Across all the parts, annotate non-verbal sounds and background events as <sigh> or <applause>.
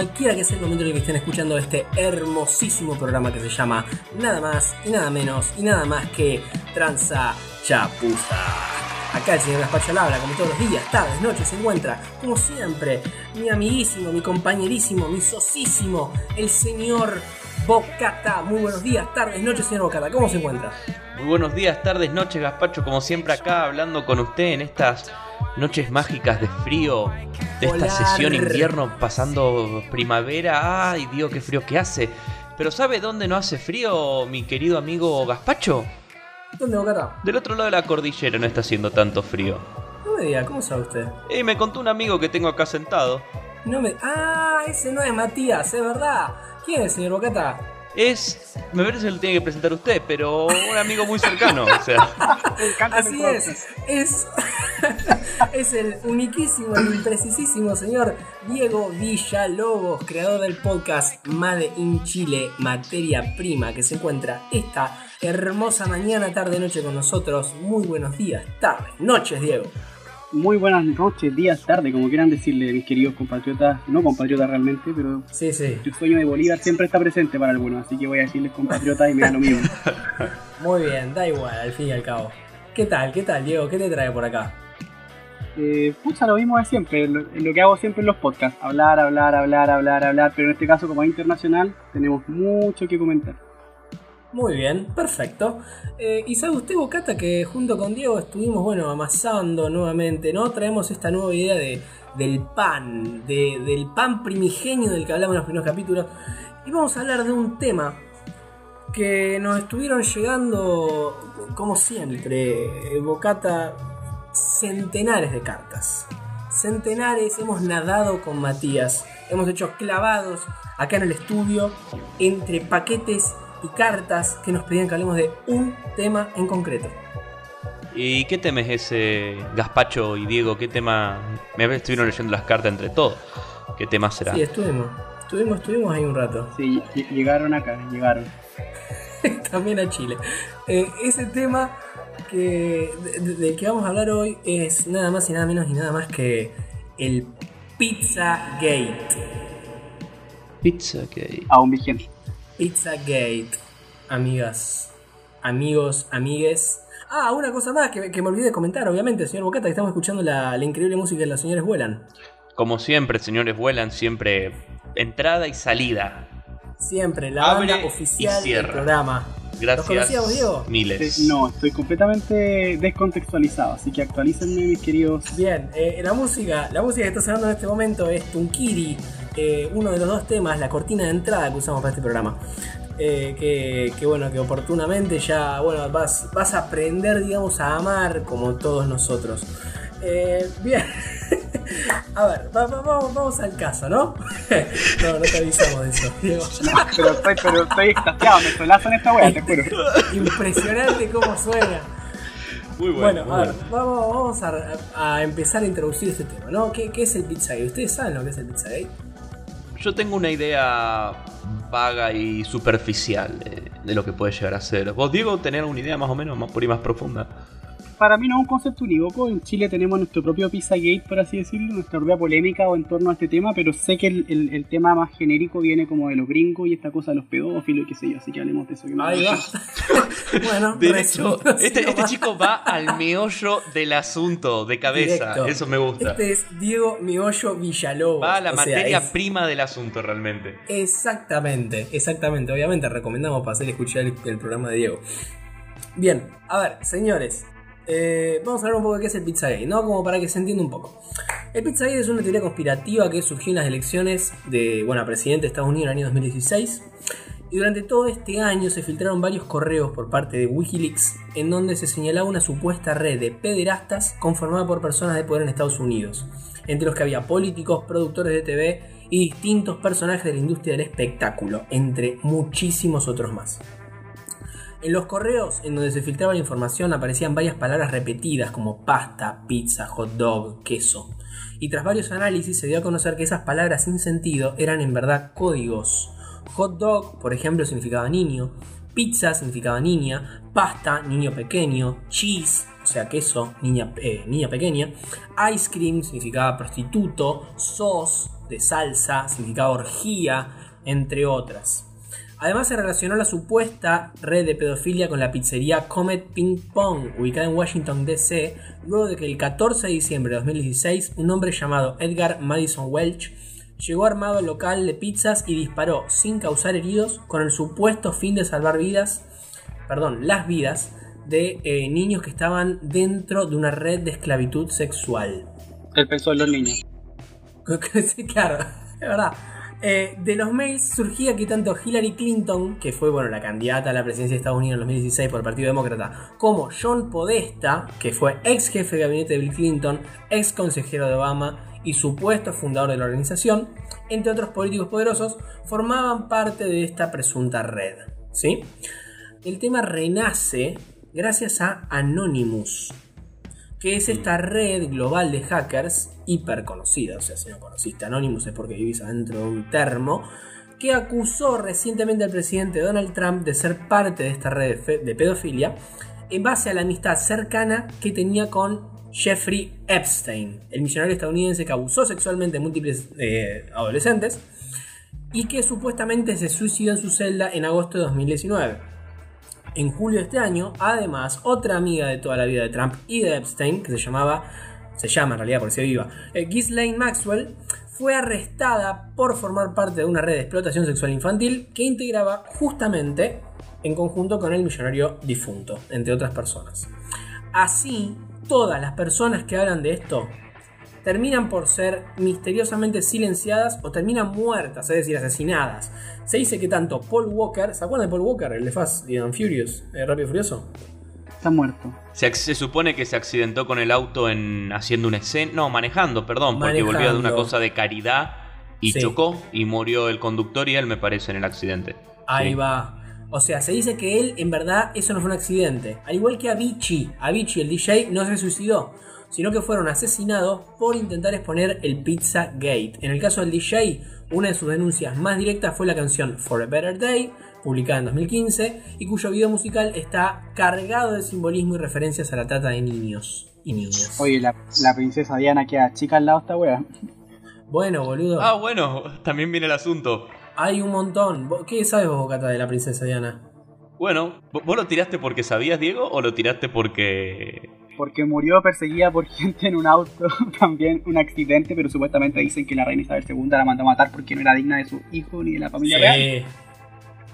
cualquiera que sea el momento en que estén escuchando este hermosísimo programa que se llama Nada más y nada menos y nada más que Tranza Chapuza. Acá el señor Gaspacho habla, como todos los días, tardes, noches, se encuentra, como siempre, mi amiguísimo, mi compañerísimo, mi sosísimo, el señor Bocata. Muy buenos días, tardes, noches, señor Bocata, ¿cómo se encuentra? Muy buenos días, tardes, noches, Gaspacho, como siempre acá hablando con usted en estas noches mágicas de frío, de esta sesión invierno pasando primavera. Ay, Dios, qué frío que hace. Pero ¿sabe dónde no hace frío, mi querido amigo Gaspacho? ¿Dónde, Bocata? Del otro lado de la cordillera no está haciendo tanto frío. No me diga, ¿cómo sabe usted? Y me contó un amigo que tengo acá sentado. No me... Ah, ese no es Matías, es verdad. ¿Quién es, señor Bocata? Es, me parece que lo tiene que presentar usted, pero un amigo muy cercano, o sea. Así es, es, <laughs> es el uniquísimo, el imprecisísimo señor Diego Villalobos, creador del podcast Made in Chile, materia prima, que se encuentra esta hermosa mañana, tarde, noche con nosotros. Muy buenos días, tardes, noches, Diego. Muy buenas noches, días, tarde, como quieran decirle, mis queridos compatriotas, no compatriotas realmente, pero Sí, sí, el sueño de Bolívar siempre está presente para algunos, así que voy a decirles compatriotas y me da lo mismo. <laughs> muy bien, da igual, al fin y al cabo. ¿Qué tal, qué tal, Diego? ¿Qué te trae por acá? Eh, pucha, lo mismo de siempre, lo, lo que hago siempre en los podcasts, hablar, hablar, hablar, hablar, hablar, pero en este caso como es internacional, tenemos mucho que comentar. Muy bien, perfecto. Eh, y sabe usted, Bocata, que junto con Diego estuvimos, bueno, amasando nuevamente, ¿no? Traemos esta nueva idea de, del pan, de- del pan primigenio del que hablamos en los primeros capítulos. Y vamos a hablar de un tema que nos estuvieron llegando, como siempre, eh, Bocata, centenares de cartas. Centenares, hemos nadado con Matías, hemos hecho clavados acá en el estudio entre paquetes y cartas que nos pedían que hablemos de un tema en concreto. ¿Y qué tema es ese, Gaspacho y Diego? ¿Qué tema? Me estuvieron leyendo las cartas entre todos. ¿Qué tema será? Sí, estuvimos, estuvimos, estuvimos ahí un rato. Sí, ll- llegaron acá, llegaron. <laughs> también a Chile. Eh, ese tema que, de- de- del que vamos a hablar hoy es nada más y nada menos y nada más que el Pizza Gate. Pizza que Aún vigente. Pizza Gate, amigas, amigos, amigues. Ah, una cosa más que, que me olvidé de comentar, obviamente, señor Bocata, que estamos escuchando la, la increíble música de las señores vuelan. Como siempre, señores, vuelan siempre entrada y salida. Siempre, la Abre banda y oficial del programa. Gracias. ¿Los conocíamos, Diego? Miles. No, estoy completamente descontextualizado, así que actualícenme, mis queridos. Bien, eh, la música, la música que está sonando en este momento es Tunkiri, eh, uno de los dos temas, la cortina de entrada que usamos para este programa. Eh, que, que bueno, que oportunamente ya, bueno, vas, vas a aprender, digamos, a amar como todos nosotros. Eh, bien, <laughs> a ver, va- va- vamos, vamos al caso, ¿no? <laughs> no, no te avisamos de eso, Diego. No, pero estoy, pero estoy extasiado, me solazo en esta wea, te juro. <laughs> Impresionante cómo suena. Muy Bueno, muy a ver, vamos, vamos a, a empezar a introducir este tema, ¿no? ¿Qué, qué es el Pizzagate? ¿Ustedes saben lo que es el Pizzagate? Yo tengo una idea vaga y superficial de, lo que puede llegar a ser. ¿Vos, Diego, tener una idea más o menos más por y más profunda? Para mí no es un concepto unívoco, en Chile tenemos nuestro propio Pizzagate, por así decirlo, nuestra propia polémica o en torno a este tema, pero sé que el, el- el tema más genérico viene como de los gringos y esta cosa de los pedófilos y qué sé yo, así que hablemos de eso. que gusta. <laughs> bueno, De hecho, este, este chico va al meollo del asunto, de cabeza. Directo. Eso me gusta. Este es Diego Miollo Villalobos. Va a la o sea, materia es- prima del asunto realmente. Exactamente, exactamente. Obviamente recomendamos para hacer escuchar el, el programa de Diego. Bien, a ver, señores. Eh, vamos a hablar un poco de qué es el Pizzagate, ¿no? Como para que se entienda un poco. El Pizzagate es una teoría conspirativa que surgió en las elecciones de, bueno, presidente de Estados Unidos en el año 2016. Y durante todo este año se filtraron varios correos por parte de Wikileaks en donde se señalaba una supuesta red de pederastas conformada por personas de poder en Estados Unidos, entre los que había políticos, productores de TV y distintos personajes de la industria del espectáculo, entre muchísimos otros más. En los correos en donde se filtraba la información aparecían varias palabras repetidas como pasta, pizza, hot dog, queso. Y tras varios análisis se dio a conocer que esas palabras sin sentido eran en verdad códigos. Hot dog, por ejemplo, significaba niño, pizza significaba niña, pasta, niño pequeño, cheese, sea, queso, niña, eh, niña pequeña. Ice cream significaba prostituto. Sauce de salsa significaba orgía, entre otras. Además se relacionó la supuesta red de pedofilia con la pizzería Comet Ping Pong, ubicada en Washington DC, luego de que el 14 de diciembre de 2016 un hombre llamado Edgar Madison Welch llegó armado al local de pizzas y disparó sin causar heridos con el supuesto fin de salvar vidas, perdón, las vidas de eh, niños que estaban dentro de una red de esclavitud sexual. El peso de los niños. <laughs> sí, claro, es verdad. Eh, de los mails surgía que tanto Hillary Clinton, que fue bueno, la candidata a la presidencia de Estados Unidos en 2016 por el Partido Demócrata, como John Podesta, que fue ex jefe de gabinete de Bill Clinton, ex consejero de Obama y supuesto fundador de la organización, entre otros políticos poderosos, formaban parte de esta presunta red. ¿sí? El tema renace gracias a Anonymous, que es esta red global de hackers hiper conocida, o sea, si no conociste Anonymous es porque vivís adentro de un termo, que acusó recientemente al presidente Donald Trump de ser parte de esta red de pedofilia en base a la amistad cercana que tenía con Jeffrey Epstein, el millonario estadounidense que abusó sexualmente de múltiples eh, adolescentes y que supuestamente se suicidó en su celda en agosto de 2019. En julio de este año, además, otra amiga de toda la vida de Trump y de Epstein, que se llamaba, se llama en realidad por si viva, eh, Ghislaine Maxwell, fue arrestada por formar parte de una red de explotación sexual infantil que integraba justamente en conjunto con el millonario difunto, entre otras personas. Así, todas las personas que hablan de esto terminan por ser misteriosamente silenciadas o terminan muertas, es decir, asesinadas. Se dice que tanto Paul Walker, ¿se acuerdan de Paul Walker, el de Fast and Furious, el Rápido y Furioso? Está muerto. Se, se supone que se accidentó con el auto en haciendo una escena, no, manejando, perdón, porque Manejando. volvía de una cosa de caridad y Sí. chocó y murió el conductor y él me parece en el accidente. Ahí Sí. va. O sea, se dice que él, en verdad, eso no fue un accidente. Al igual que Avicii. Avicii, el DJ, no se suicidó, sino que fueron asesinados por intentar exponer el Pizza Gate. En el caso del DJ, una de sus denuncias más directas fue la canción For a Better Day, publicada en 2015, y cuyo video musical está cargado de simbolismo y referencias a la trata de niños y niñas. Oye, la, la princesa Diana queda chica al lado de esta wea. Bueno, boludo, Ah, bueno, también viene el asunto. hay un montón. ¿Vos- ¿Qué sabes vos, Bocata, de la princesa Diana? Bueno, ¿vo- ¿vos lo tiraste porque sabías, Diego, o lo tiraste porque... Porque murió perseguida por <laughs> gente en un auto, <laughs> también un accidente, pero supuestamente dicen que la reina Isabel II la mandó a matar porque no era digna de su hijo ni de la familia real.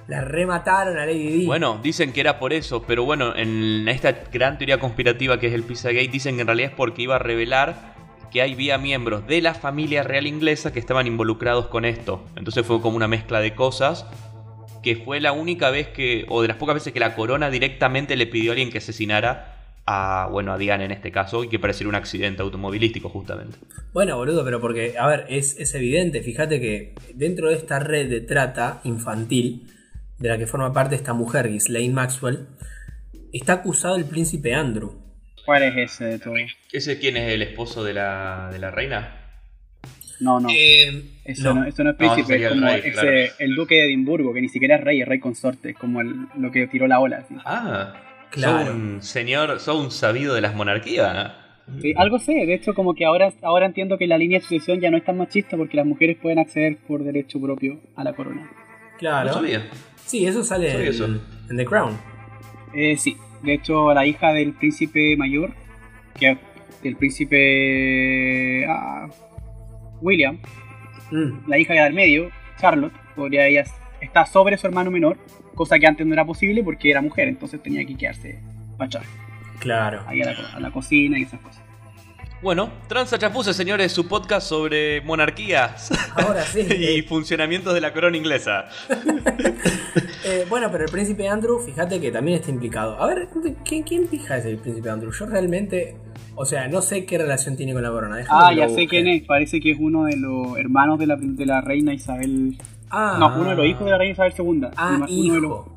La remataron a Lady Di. Bueno, dicen que era por eso, pero bueno, en esta gran teoría conspirativa que es el Pizzagate, dicen que en realidad es porque iba a revelar que había miembros de la familia real inglesa que estaban involucrados con esto. Entonces fue como una mezcla de cosas que fue la única vez que, o de las pocas veces que la corona directamente le pidió a alguien que asesinara a, bueno, a Diana en este caso, y que pareciera un accidente automovilístico justamente. Bueno, boludo, pero porque, a ver, es, es evidente, fíjate que dentro de esta red de trata infantil, de la que forma parte esta mujer, Ghislaine Maxwell, está acusado el príncipe Andrew. ¿Cuál es ese de todo? ¿Ese quién es el esposo de la, de la reina? No, no. Eh, Eso no, eso no es príncipe, es el como rey, ese- claro. el duque de Edimburgo, que ni siquiera es rey, es rey consorte, es como el- lo que tiró la ola. así. Ah, Claro. sos un señor, sos un sabido de las monarquías. Sí, algo sé, de hecho como que ahora, ahora entiendo que la línea de sucesión ya no es tan machista porque las mujeres pueden acceder por derecho propio a la corona. claro. No sabía. Sí, eso sale en, eso. en The Crown. Eh, sí, de hecho la hija del príncipe mayor, que del príncipe ah, William, Mm, la hija del medio, Charlotte, podría ella está sobre su hermano menor, cosa que antes no era posible porque era mujer, entonces tenía que quedarse para atrás, claro. ahí a la, a la cocina y esas cosas. Bueno, Transa Chapuza, señores, su podcast sobre monarquías Ahora sí. <laughs> y eh, funcionamientos de la corona inglesa. <laughs> eh, bueno, pero el príncipe Andrew, fíjate que también está implicado. A ver, ¿quién, quién pija es el príncipe Andrew? Yo realmente, o sea, no sé qué relación tiene con la corona. déjame Ah, ya sé busque. quién es, parece que es uno de los hermanos de la, de la reina Isabel... Ah, No, uno de los hijos de la reina Isabel II. Ah, Uno de los- hijo.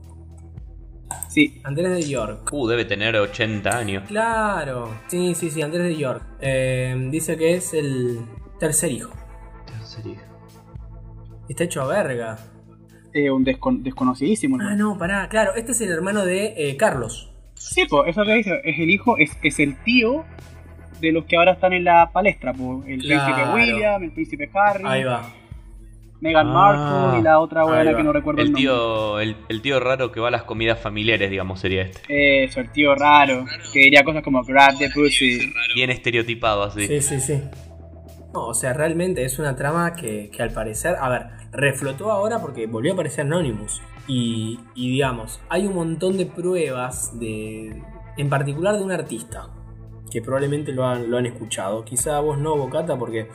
Sí, Andrés de York. Uh, debe tener 80 años. Claro, sí, sí, sí, Andrés de York. Eh, dice que es el tercer hijo. Está hecho a verga. eh, un descon- desconocidísimo. Ah, hermano. no, pará, claro, este es el hermano de eh, Carlos. Sí, pues eso que dice, es el hijo, es, es el tío de los que ahora están en la palestra, pues el Claro. príncipe William, el príncipe Harry, Ahí va. Meghan Ah. Markle y la otra buena que no recuerdo el, El nombre. tío, el, el tío raro que va a las comidas familiares, digamos, sería este. Eso, el tío raro, que diría cosas como grab the pussy. Bien estereotipado así. Sí, sí, sí. No, o sea, realmente es una trama que, que al parecer, a ver, reflotó ahora porque volvió a aparecer Anonymous. Y, y digamos, hay un montón de pruebas de. En particular de un artista. Que probablemente lo han, lo han escuchado. Quizá vos no, Bocata, porque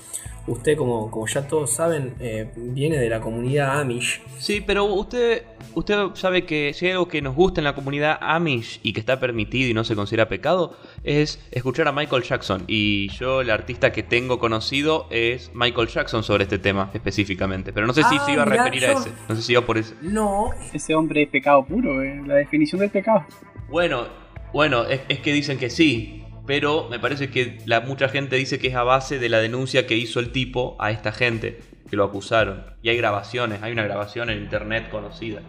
usted, como, como ya todos saben, eh, viene de la comunidad Amish. Sí, pero usted, usted sabe que si hay algo que nos gusta en la comunidad Amish y que está permitido y no se considera pecado, es escuchar a Michael Jackson. Y yo, el artista que tengo conocido es Michael Jackson sobre este tema específicamente. Pero no sé si Ah, se iba a referir a ese. No sé si iba por ese. No, Ese hombre es pecado puro, eh, la definición del pecado. Bueno, bueno, es, es que dicen que sí. Pero me parece que la, mucha gente dice que es a base de la denuncia que hizo el tipo a esta gente, que lo acusaron. Y hay grabaciones, hay una grabación en internet conocida.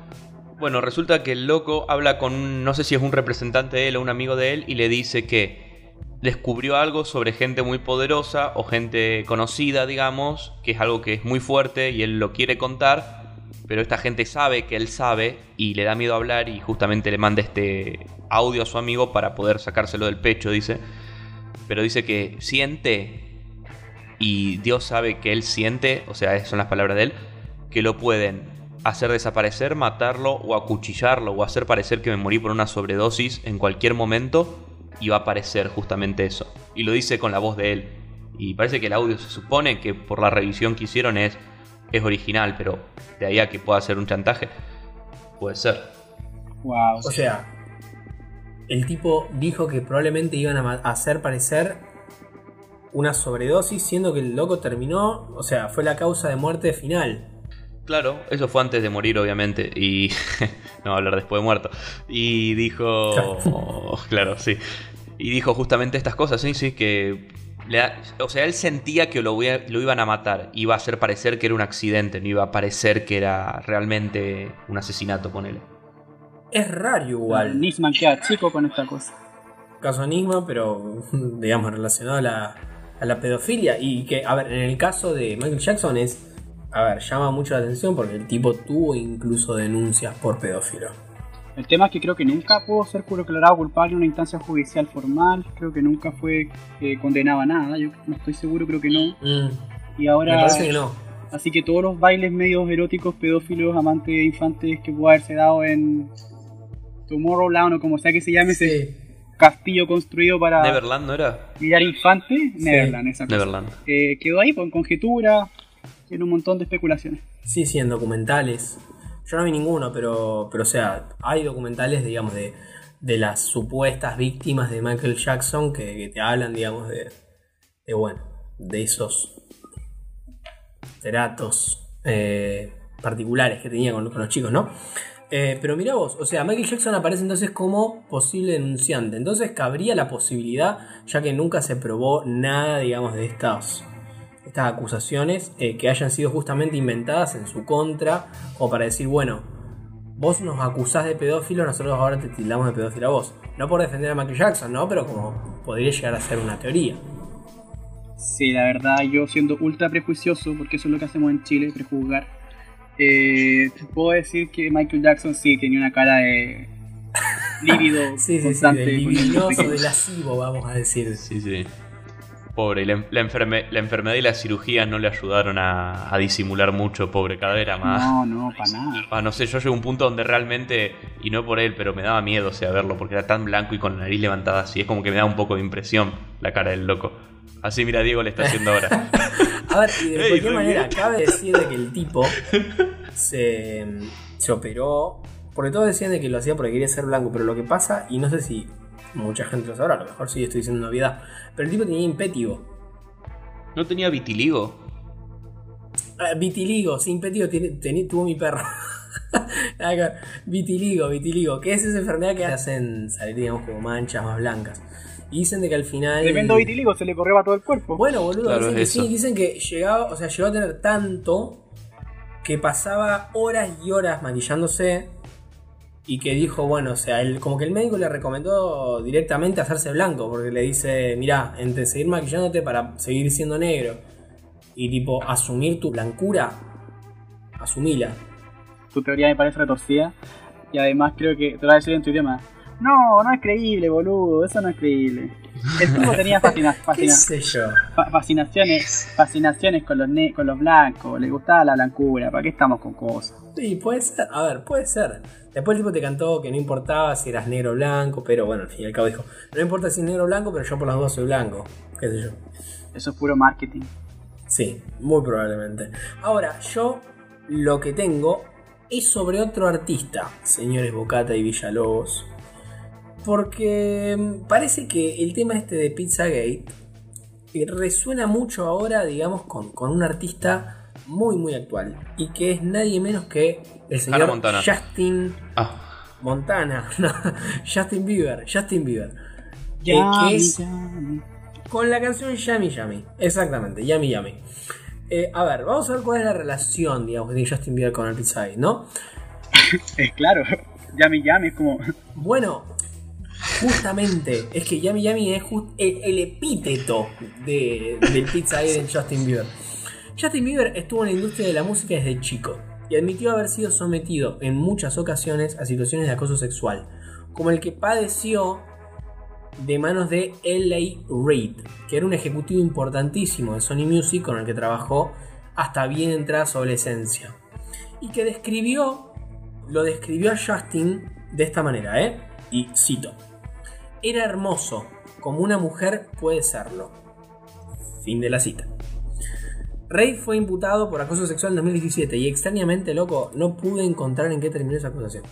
Bueno, resulta que el loco habla con, no sé si es un representante de él o un amigo de él, y le dice que descubrió algo sobre gente muy poderosa o gente conocida, digamos, que es algo que es muy fuerte y él lo quiere contar, pero esta gente sabe que él sabe y le da miedo hablar y justamente le manda este audio a su amigo para poder sacárselo del pecho, dice. Pero dice que siente y Dios sabe que él siente, o sea, son las palabras de él, que lo pueden hacer desaparecer, matarlo o acuchillarlo o hacer parecer que me morí por una sobredosis en cualquier momento y va a aparecer justamente eso. Y lo dice con la voz de él. Y parece que el audio se supone que por la revisión que hicieron es, es original, pero de ahí a que pueda ser un chantaje, puede ser. Wow. O sea, el tipo dijo que probablemente iban a hacer parecer una sobredosis, siendo que el loco terminó, o sea, fue la causa de muerte final. Claro, eso fue antes de morir, obviamente. Y. <laughs> no hablar después de muerto. Y dijo. <laughs> claro, sí. Y dijo justamente estas cosas, sí, sí, que. da- o sea, él sentía que lo, lo iban a matar. Iba a hacer parecer que era un accidente, no iba a parecer que era realmente un asesinato con él. Es raro igual, Nisman queda chico con esta cosa. caso Enigma, pero <laughs> digamos relacionado a la, a la pedofilia. Y que, a ver, en el caso de Michael Jackson es, a ver, llama mucho la atención porque el tipo tuvo incluso denuncias por pedófilo. El tema es que creo que nunca pudo ser declarado culpable en una instancia judicial formal. Creo que nunca fue eh, condenado a nada. Yo no estoy seguro, creo que no. Mm, Y me ahora. parece que no. Así que todos los bailes medios eróticos, pedófilos, amantes infantes que pudo haberse dado en Tomorrowland o como sea que se llame ese castillo construido para ¿Neverland no era? pillar infantes, Neverland, cosa. Neverland. Eh, quedó ahí con conjetura, tiene un montón de especulaciones. Sí, sí, en documentales. Yo no vi ninguno, pero, pero o sea, hay documentales, digamos, de, de las supuestas víctimas de Michael Jackson que, que te hablan, digamos, de, de, bueno, de esos tratos eh, particulares que tenía con, con los chicos, ¿no? Eh, pero mira vos, o sea, Michael Jackson aparece entonces como posible denunciante. Entonces cabría la posibilidad, ya que nunca se probó nada, digamos, de estas, estas acusaciones eh, que hayan sido justamente inventadas en su contra, como para decir, bueno, vos nos acusás de pedófilo, nosotros ahora te tildamos de pedófilo a vos. No por defender a Michael Jackson, ¿no? Pero como podría llegar a ser una teoría. Sí, la verdad, yo siendo ultra prejuicioso, porque eso es lo que hacemos en Chile, prejuzgar, eh, puedo decir que Michael Jackson sí tenía una cara de lívido <laughs> Sí, sí, sí, constante. pequeños. del lascivo, vamos a decir. Sí, sí. Pobre, y la, la enferme- la enfermedad y las cirugías no le ayudaron a, a disimular mucho, pobre, cada vez era más. No, no, para nada. Ah, no sé, yo llegué a un punto donde realmente, y no por él, pero me daba miedo, o sea, verlo, porque era tan blanco y con la nariz levantada así, es como que me da un poco de impresión la cara del loco. Así, mira, Diego le está haciendo ahora. <laughs> A ver, y de cualquier manera, bien. cabe decir de que el tipo se, se operó. Porque todos decían de que lo hacía porque quería ser blanco, pero lo que pasa, y no sé si mucha gente lo sabrá, a lo mejor sí estoy diciendo novedad, pero el tipo tenía impétigo. ¿No tenía vitiligo? Ah, vitiligo, tiene- teni- tuvo mi perro. <laughs> Vitiligo, vitiligo, que es esa enfermedad que hacen salir, digamos, como manchas más blancas. Y dicen de que al final. Tremendo vitiligo, se le corrió a todo el cuerpo. Bueno, boludo, Claro, dicen que es sí, dicen que llegaba, o sea, llegó a tener tanto que pasaba horas y horas maquillándose y que dijo, bueno, o sea, él, como que el médico le recomendó directamente hacerse blanco, porque le dice, mira, entre seguir maquillándote para seguir siendo negro y tipo asumir tu blancura, asumila. Tu teoría me parece retorcida y además creo que te lo voy a decir en tu idioma. No, no es creíble, boludo, eso no es creíble. El tipo tenía <laughs> fascina- ¿Qué fascina- sé yo? fa- fascinaciones, fascinaciones con los, ne- con los blancos, le gustaba la blancura, ¿para qué estamos con cosas? Sí, puede ser, a ver, puede ser. Después el tipo te cantó que no importaba si eras negro o blanco, pero bueno, al fin y al cabo dijo, no importa si es negro o blanco, pero yo por las dos soy blanco, qué sé yo. Eso es puro marketing. Sí, muy probablemente. Ahora, yo lo que tengo es sobre otro artista, señores Bocata y Villalobos. Porque mm, parece que el tema este de Pizzagate eh, resuena mucho ahora, digamos, con, con un artista muy, muy actual. Y que es nadie menos que el señor Montana. Justin Ah, Montana. <laughs> No, Justin Bieber. Justin Bieber. Eh, Yami, que es yami. con la canción Yami Yami. Exactamente, Yami Yami. Eh, a ver, vamos a ver cuál es la relación, digamos, de Justin Bieber con el Pizza Gate, ¿no? Es <laughs> claro, Yami Yami es como. Bueno, justamente, es que Yami Yami es just- el, epíteto de- del Pizza Gate en Justin Bieber. Justin Bieber estuvo en la industria de la música desde chico y admitió haber sido sometido en muchas ocasiones a situaciones de acoso sexual, como el que padeció de manos de L.A. Reid, que era un ejecutivo importantísimo de Sony Music con el que trabajó hasta bien entrada su adolescencia. Y que describió, lo describió a Justin de esta manera, ¿eh? Y cito. Era hermoso, como una mujer puede serlo. Fin de la cita. Reid fue imputado por acoso sexual en 2017 y extrañamente, loco, no pude encontrar en qué terminó esa acusación.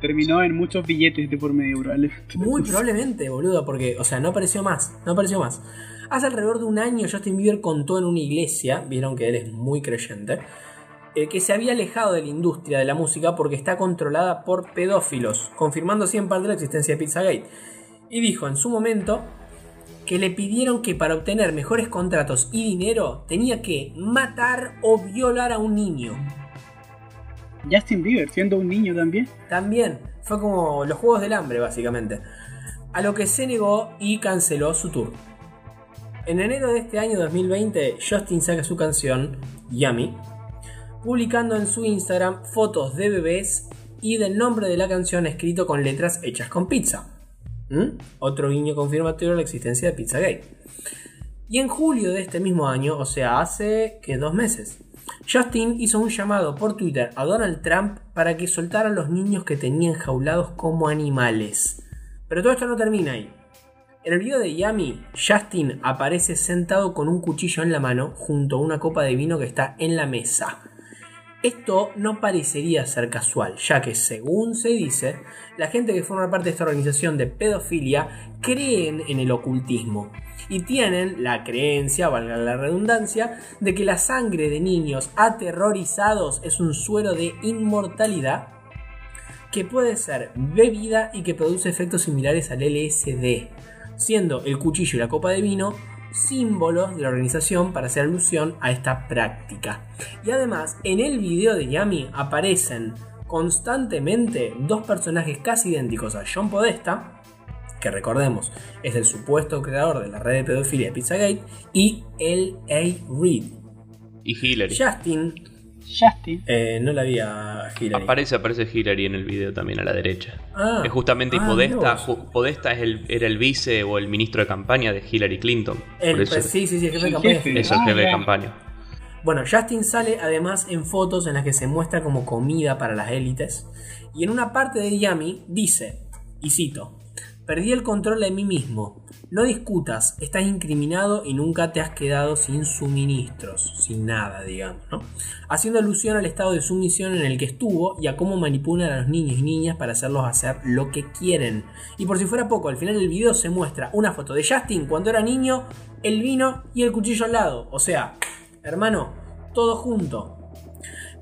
Terminó en muchos billetes de por medio, probablemente. <laughs> Muy probablemente, boludo, porque, o sea, no apareció más, no apareció más. Hace alrededor de un año Justin Bieber contó en una iglesia, vieron que él es muy creyente, eh, que se había alejado de la industria de la música porque está controlada por pedófilos, confirmando así en parte la existencia de Pizzagate. Y dijo en su momento que le pidieron que para obtener mejores contratos y dinero tenía que matar o violar a un niño. Justin Bieber, siendo un niño también. También fue como los Juegos del Hambre, básicamente. A lo que se negó y canceló su tour. En enero de este año 2020, Justin saca su canción Yummy, publicando en su Instagram fotos de bebés y del nombre de la canción escrito con letras hechas con pizza. ¿Mm? Otro guiño confirmatorio de la existencia de Pizzagate. Y en julio de este mismo año, o sea, hace que dos meses, Justin hizo un llamado por Twitter a Donald Trump para que soltara a los niños que tenían jaulados como animales. Pero todo esto no termina ahí. En el video de Yami, Justin aparece sentado con un cuchillo en la mano junto a una copa de vino que está en la mesa. Esto no parecería ser casual, ya que según se dice, la gente que forma parte de esta organización de pedofilia creen en el ocultismo y tienen la creencia, valga la redundancia, de que la sangre de niños aterrorizados es un suero de inmortalidad que puede ser bebida y que produce efectos similares al LSD, siendo el cuchillo y la copa de vino símbolos de la organización para hacer alusión a esta práctica. Y además, en el video de Yami aparecen constantemente dos personajes casi idénticos a John Podesta, que recordemos es el supuesto creador de la red de pedofilia de Pizzagate, y L.A. Reid. y Hillary. Justin, Justin. eh, no la vi a Hillary. Aparece, aparece Hillary en el video también a la derecha. Ah. es justamente y Ah, Podesta, ju- es el, era el vice o el ministro de campaña de Hillary Clinton. El- Por eso, pues, sí, sí, sí, el jefe de El campaña. jefe. eso es Ah, jefe de campaña. Bueno, Justin sale además en fotos en las que se muestra como comida para las élites. Y en una parte de Yami dice, y cito, Perdí el control de mí mismo. No discutas, estás incriminado y nunca te has quedado sin suministros, sin nada, digamos, ¿no? Haciendo alusión al estado de sumisión en el que estuvo y a cómo manipulan a los niños y niñas para hacerlos hacer lo que quieren. Y por si fuera poco, al final del video se muestra una foto de Justin cuando era niño, el vino y el cuchillo al lado. O sea, hermano, todo junto.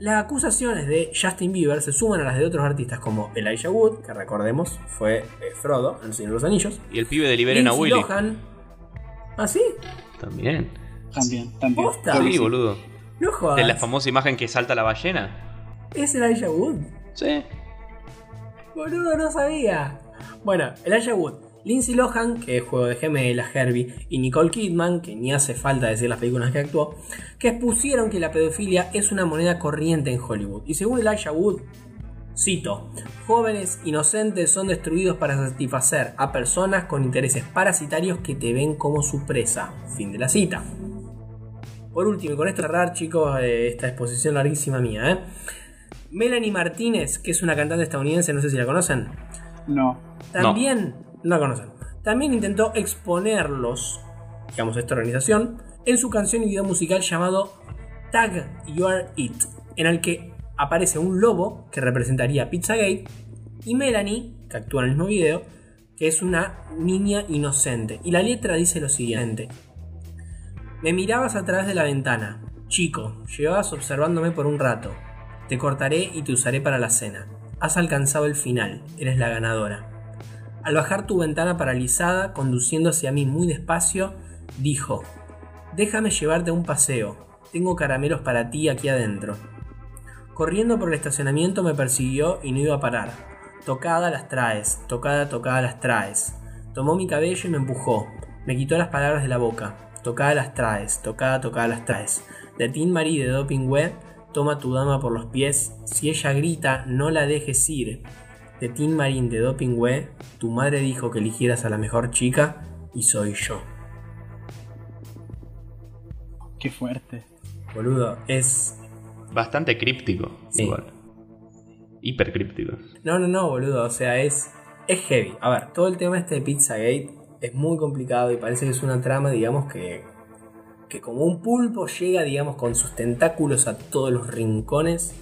Las acusaciones de Justin Bieber se suman a las de otros artistas como Elijah Wood, que recordemos fue eh, Frodo en El Señor de los Anillos. Y el pibe de Liberen a Willy. Lohan. ¿Ah, sí? También. También, también. Posta. Sí, boludo. No jodas. De la famosa imagen que salta la ballena. ¿Es Elijah Wood? Sí. Boludo, no sabía. Bueno, Elijah Wood, Lindsay Lohan, que es Juego de Gemelas, Herbie, y Nicole Kidman, que ni hace falta decir las películas que actuó, que expusieron que la pedofilia es una moneda corriente en Hollywood. Y según Elijah Wood, cito, jóvenes inocentes son destruidos para satisfacer a personas con intereses parasitarios que te ven como su presa. Fin de la cita. Por último, y con esto cerrar, chicos, eh, esta exposición larguísima mía, ¿eh? Melanie Martínez, que es una cantante estadounidense, no sé si la conocen. No. También, no, la conocen. También intentó exponerlos, digamos, esta organización, en su canción y video musical llamado Tag Your It, en el que aparece un lobo que representaría Pizzagate y Melanie, que actúa en el mismo video, que es una niña inocente. Y la letra dice lo siguiente. Me mirabas a través de la ventana. Chico, llevabas observándome por un rato. Te cortaré y te usaré para la cena. Has alcanzado el final, eres la ganadora. Al bajar tu ventana paralizada, conduciendo hacia mí muy despacio, dijo, Déjame llevarte a un paseo, tengo caramelos para ti aquí adentro. Corriendo por el estacionamiento me persiguió y no iba a parar. Tocada las traes, tocada, tocada las traes. Tomó mi cabello y me empujó. Me quitó las palabras de la boca. Tocada las traes, tocada, tocada las traes. De Tin Marie de Doping Web, toma tu dama por los pies. Si ella grita, no la dejes ir. De Tin Marín de Doping Web, tu madre dijo que eligieras a la mejor chica y soy yo. Qué fuerte. Boludo, es. Bastante críptico, Sí. igual. Hiper críptico. No, no, no, boludo, o sea, es. Es heavy. A ver, todo el tema este de Pizzagate es muy complicado y parece que es una trama, digamos, que. que como un pulpo llega, digamos, con sus tentáculos a todos los rincones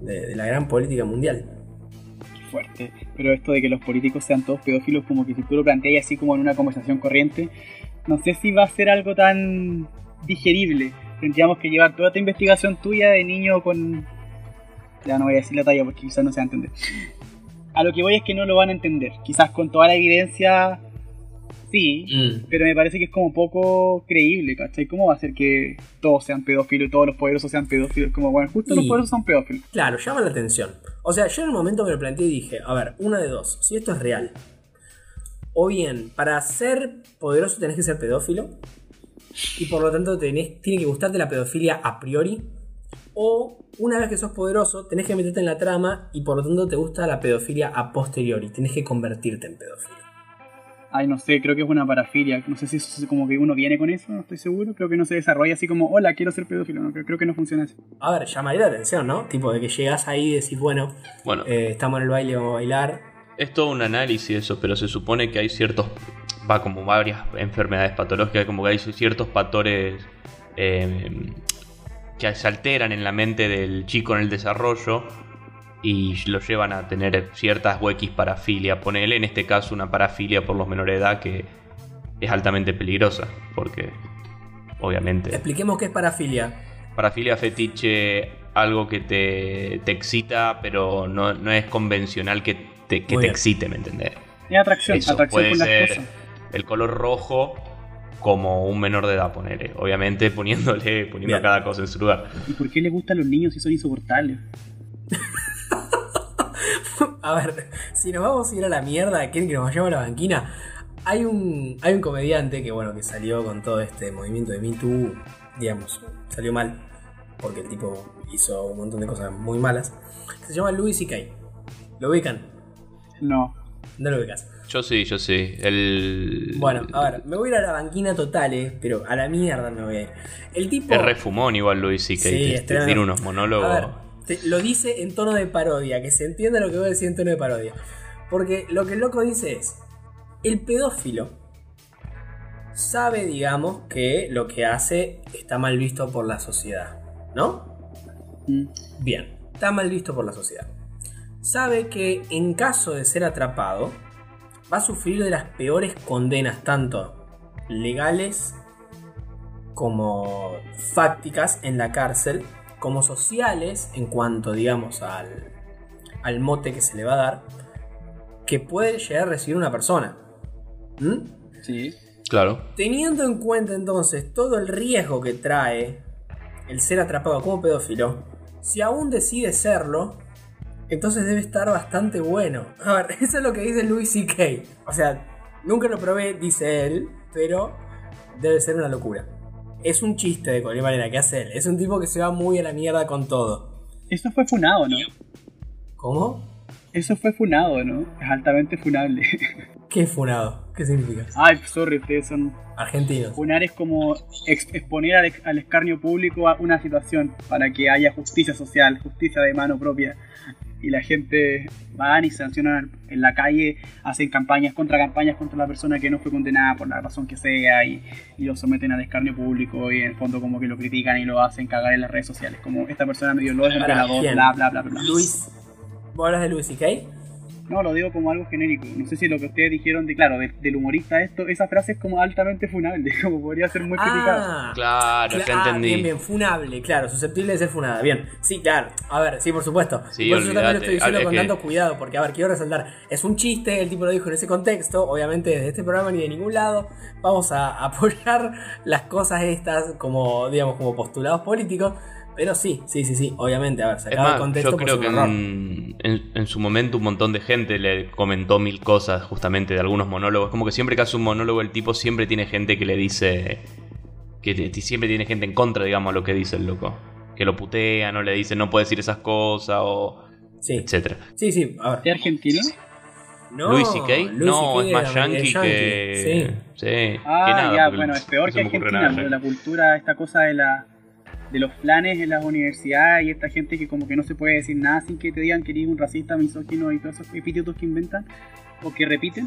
de, de la gran política mundial. Fuerte. Pero esto de que los políticos sean todos pedófilos, como que si tú lo planteas así como en una conversación corriente, no sé si va a ser algo tan digerible. Tendríamos que llevar toda esta investigación tuya de niño con... Ya no voy a decir la talla porque quizás no se va a entender. A lo que voy es que no lo van a entender. Quizás con toda la evidencia, sí, Mm. pero me parece que es como poco creíble, ¿cachai? ¿Cómo va a ser que todos sean pedófilos y todos los poderosos sean pedófilos? Como, bueno, justo los poderosos son pedófilos. Claro, llama la atención. O sea, yo en un momento me lo planteé y dije, a ver, una de dos, si esto es real. O bien, para ser poderoso tenés que ser pedófilo. Y por lo tanto tiene que gustarte la pedofilia a priori. O una vez que sos poderoso, tenés que meterte en la trama y por lo tanto te gusta la pedofilia a posteriori. Tenés que convertirte en pedófilo. Ay, no sé, creo que es una parafilia. No sé si eso es como que uno viene con eso, no estoy seguro. Creo que no se desarrolla así como, hola, quiero ser pedófilo. No, creo, creo que no funciona así. A ver, llamaría la atención, ¿no? Tipo de que llegas ahí y decís, bueno, Bueno, eh, estamos en el baile, vamos a bailar. es todo un análisis eso, pero se supone que hay ciertos. Va como varias enfermedades patológicas, como que hay ciertos factores eh, que se alteran en la mente del chico en el desarrollo y lo llevan a tener ciertas huequis parafilia. Ponele en este caso una parafilia por los menores de edad que es altamente peligrosa, porque obviamente Expliquemos qué es parafilia. parafilia fetiche, algo que te, te excita, pero no, no es convencional que te, que te excite, ¿me entendés? Es atracción, Eso atracción puede por las ser cosas. el color rojo como un menor de edad, ponele. Obviamente poniéndole, poniendo Bien. cada cosa en su lugar. ¿Y por qué les gustan los niños si son insoportables? <laughs> <laughs> A ver, si nos vamos a ir a la mierda, ¿quieren que nos vayamos a la banquina? Hay un, hay un comediante que, bueno, que salió con todo este movimiento de Me Too, digamos, salió mal, porque el tipo hizo un montón de cosas muy malas. Se llama Louis C.K. ¿Lo ubican? No. No lo ubicas. Yo sí, yo sí. El. Bueno, a ver, me voy a ir a la banquina total, eh, pero a la mierda me voy a ir. El tipo... Es re fumón igual Luis C.K. Sí, tiene unos monólogos. Te- lo dice en tono de parodia, que se entienda lo que voy a decir en tono de parodia. Porque lo que el loco dice es, el pedófilo sabe, digamos, que lo que hace está mal visto por la sociedad, ¿no? Mm. Bien, está mal visto por la sociedad. Sabe que en caso de ser atrapado, va a sufrir de las peores condenas, tanto legales como fácticas en la cárcel, como sociales en cuanto, digamos, al, al mote que se le va a dar, que puede llegar a recibir una persona. ¿Mm? Sí. Claro. Teniendo en cuenta entonces todo el riesgo que trae el ser atrapado como pedófilo, si aún decide serlo, Entonces debe estar bastante bueno. A ver, <laughs> eso es lo que dice Louis C.K. O sea, nunca lo probé, dice él, pero debe ser una locura. Es un chiste de cualquier manera que hace él. Es un tipo que se va muy a la mierda con todo. Eso fue funado, ¿no? ¿Cómo? Eso fue funado, ¿no? Es altamente funable. <laughs> ¿Qué es funado? ¿Qué significa? Ay, sorry, ustedes son Argentinos. Funar es como ex- exponer al, al escarnio público a una situación para que haya justicia social, justicia de mano propia. Y la gente van y sancionan en la calle, hacen campañas, contra campañas contra la persona que no fue condenada por la razón que sea y, y lo someten al escarnio público y en el fondo como que lo critican y lo hacen cagar en las redes sociales. Como esta persona me dio lo es bla bla bla bla. Luis. ¿Vos hablas de Luis C.K.? No, lo digo como algo genérico. No sé si lo que ustedes dijeron de, claro, de- del humorista esto, esa frase es como altamente funable, <laughs> como podría ser muy criticada. Ah, Claro, ya ah, entendí. bien, bien, funable, claro, susceptible de ser funada. Bien, sí, claro. A ver, sí, por supuesto. Sí, por eso yo también lo estoy diciendo Ah, es con que- tanto cuidado, porque, a ver, quiero resaltar, es un chiste, el tipo lo dijo en ese contexto, obviamente desde este programa ni de ningún lado vamos a <laughs> apoyar las cosas estas como, digamos, como postulados políticos, pero sí, sí, sí, sí, obviamente, a ver, sacado más, contexto, yo pues creo es que en, en- en su momento un montón de gente le comentó mil cosas justamente de algunos monólogos. Como que siempre que hace un monólogo el tipo siempre tiene gente que le dice... Que siempre tiene gente en contra, digamos, lo que dice el loco. Que lo putea, no le dice no puede decir esas cosas o... Sí, etcétera. sí, sí, a ver. ¿Es argentino? No, Luis C.K. Louis No, es más yankee que... Sí. Sí, que Ah, nada, ya, bueno, es peor no que Argentina, nada. pero la cultura, esta cosa de la de los planes en las universidades y esta gente que como que no se puede decir nada sin que te digan que eres un racista, misógino y todos esos epítetos que inventan o que repiten.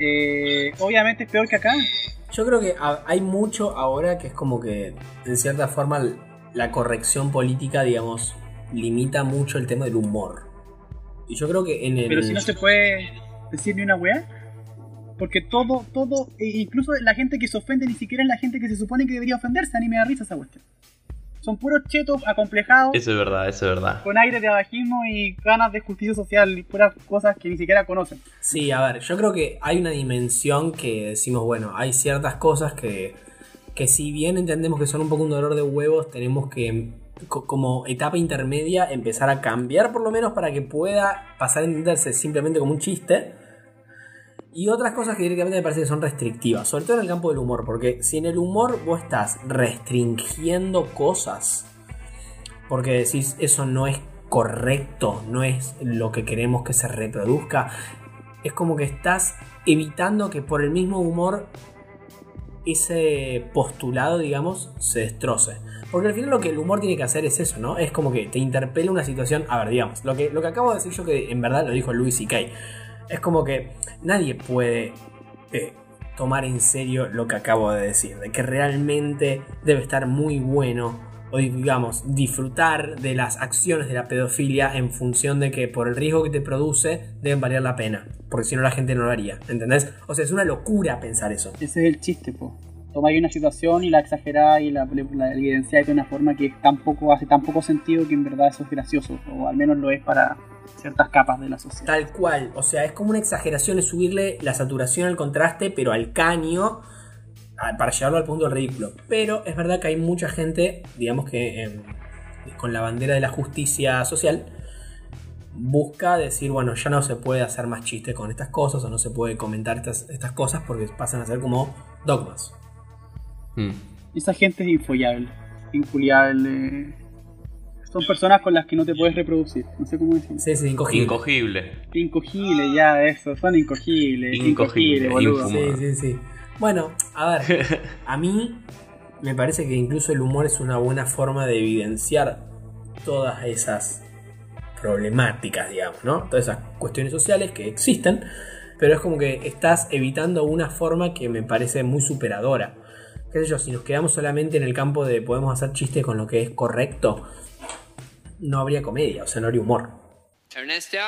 Eh, obviamente es peor que acá. Yo creo que hay mucho ahora que es como que, en cierta forma, la corrección política, digamos, limita mucho el tema del humor. Y yo creo que en el... Pero si no se puede decir ni una weá. Porque todo, todo, e incluso la gente que se ofende ni siquiera es la gente que se supone que debería ofenderse, a mí me da risa esa cuestión. Son puros chetos acomplejados, Eso es verdad, eso es verdad. con aire de abajismo y ganas de justicia social y puras cosas que ni siquiera conocen. Sí, a ver, yo creo que hay una dimensión que decimos, bueno, hay ciertas cosas que, que si bien entendemos que son un poco un dolor de huevos, tenemos que, co- como etapa intermedia, empezar a cambiar por lo menos para que pueda pasar a entenderse simplemente como un chiste. Y otras cosas que directamente me parece que son restrictivas, sobre todo en el campo del humor, porque si en el humor vos estás restringiendo cosas, porque decís eso no es correcto, no es lo que queremos que se reproduzca, es como que estás evitando que por el mismo humor ese postulado, digamos, se destroce. Porque al final lo que el humor tiene que hacer es eso, ¿no? Es como que te interpela una situación. A ver, digamos, lo que, lo que acabo de decir yo, que en verdad lo dijo Louis C.K. Es como que nadie puede eh, tomar en serio lo que acabo de decir. De que realmente debe estar muy bueno. O digamos, disfrutar de las acciones de la pedofilia en función de que por el riesgo que te produce deben valer la pena. Porque si no la gente no lo haría. ¿Entendés? O sea, es una locura pensar eso. Ese es el chiste, po. Tomáis una situación y la exageráis y la, la evidenciáis de una forma que es hace tan poco sentido que en verdad eso es gracioso. O al menos lo es para ciertas capas de la sociedad. Tal cual, o sea, es como una exageración es subirle la saturación al contraste, pero al caño, para llevarlo al punto del ridículo. Pero es verdad que hay mucha gente, digamos que em, con la bandera de la justicia social, busca decir, bueno, ya no se puede hacer más chistes con estas cosas, o no se puede comentar estas, estas cosas porque pasan a ser como dogmas. Mm. Esa gente es infollable, inculiable. Son personas con las que no te puedes reproducir. No sé cómo decirlo. Sí, sí, incogible. Incogible. Incogible, ya, eso. Son incogibles. Incogible, Incogible. Sí, sí, sí. Bueno, a ver, a mí me parece que incluso el humor es una buena forma de evidenciar todas esas problemáticas, digamos, ¿no? Todas esas cuestiones sociales que existen, pero es como que estás evitando una forma que me parece muy superadora. Qué sé yo, si nos quedamos solamente en el campo de podemos hacer chistes con lo que es correcto, no habría comedia, o sea, no habría humor. Ernesto.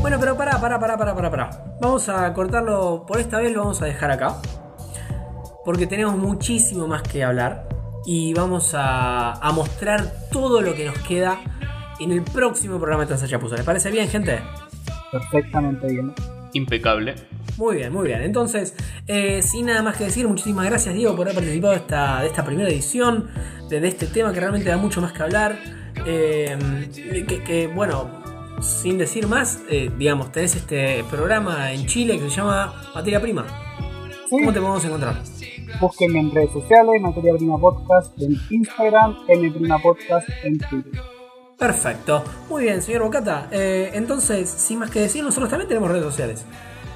Bueno, pero pará, pará, pará, pará, pará, pará. Vamos a cortarlo, por esta vez lo vamos a dejar acá. Porque tenemos muchísimo más que hablar. Y vamos a, a mostrar todo lo que nos queda en el próximo programa de Transa Chapuza. ¿Les parece bien, gente? Perfectamente bien. Impecable. Muy bien, muy bien. Entonces, eh, sin nada más que decir, muchísimas gracias Diego por haber participado de esta, de esta primera edición, de, de este tema que realmente da mucho más que hablar. Eh, que, que, bueno, sin decir más, eh, digamos, tenés este programa en Chile que se llama Materia Prima. ¿Cómo te podemos encontrar? Búsquenme en redes sociales, Materia Prima Podcast en Instagram, M Prima Podcast en Twitter. Perfecto. Muy bien, señor Bocata. Eh, entonces, sin más que decir, nosotros también tenemos redes sociales.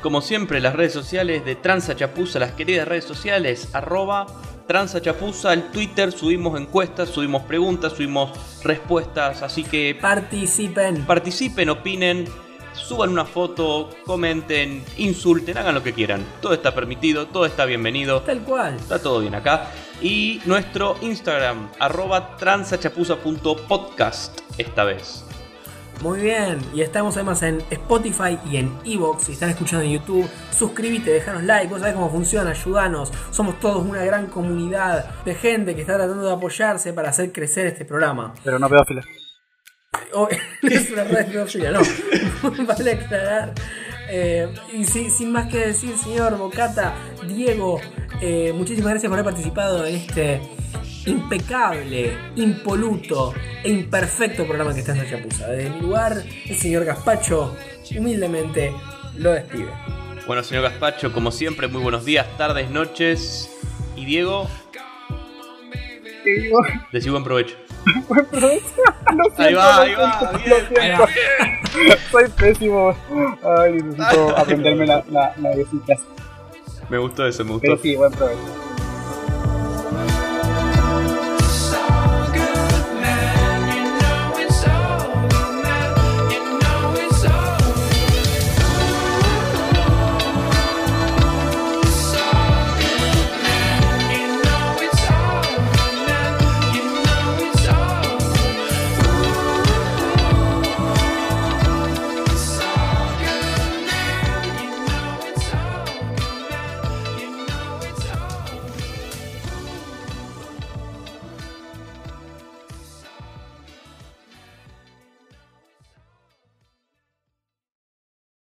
Como siempre, las redes sociales de Transa Chapuza, las queridas redes sociales, arroba Transa Chapuza, el Twitter, subimos encuestas, subimos preguntas, subimos respuestas, así que Participen. participen, opinen, suban una foto, comenten, insulten, hagan lo que quieran. Todo está permitido, todo está bienvenido. Tal cual. Está todo bien acá. Y nuestro Instagram, arroba transachapuza.podcast esta vez. Muy bien, y estamos además en Spotify y en Evox. Si están escuchando en YouTube, suscríbete, dejanos like, vos sabés cómo funciona, ayudanos. Somos todos una gran comunidad de gente que está tratando de apoyarse para hacer crecer este programa. Pero no pedófilos. <laughs> Oh, <laughs> no es una red pedofilia, no. <laughs> vale aclarar. Eh, y si- sin más que decir, señor Bocata, Diego, eh, muchísimas gracias por haber participado en este impecable, impoluto e imperfecto programa que está en la chapuza. Desde mi lugar, el señor Gaspacho humildemente lo despide. Bueno, señor Gaspacho, como siempre, muy buenos días, tardes, noches. Y Diego, ¿Qué digo? decí buen provecho. <laughs> Buen provecho. Siento, Ahí va, lo ahí va, bien. <laughs> Soy pésimo. Ay, necesito <laughs> aprenderme la, la. Me gustó eso, me gustó. Pero sí, buen provecho.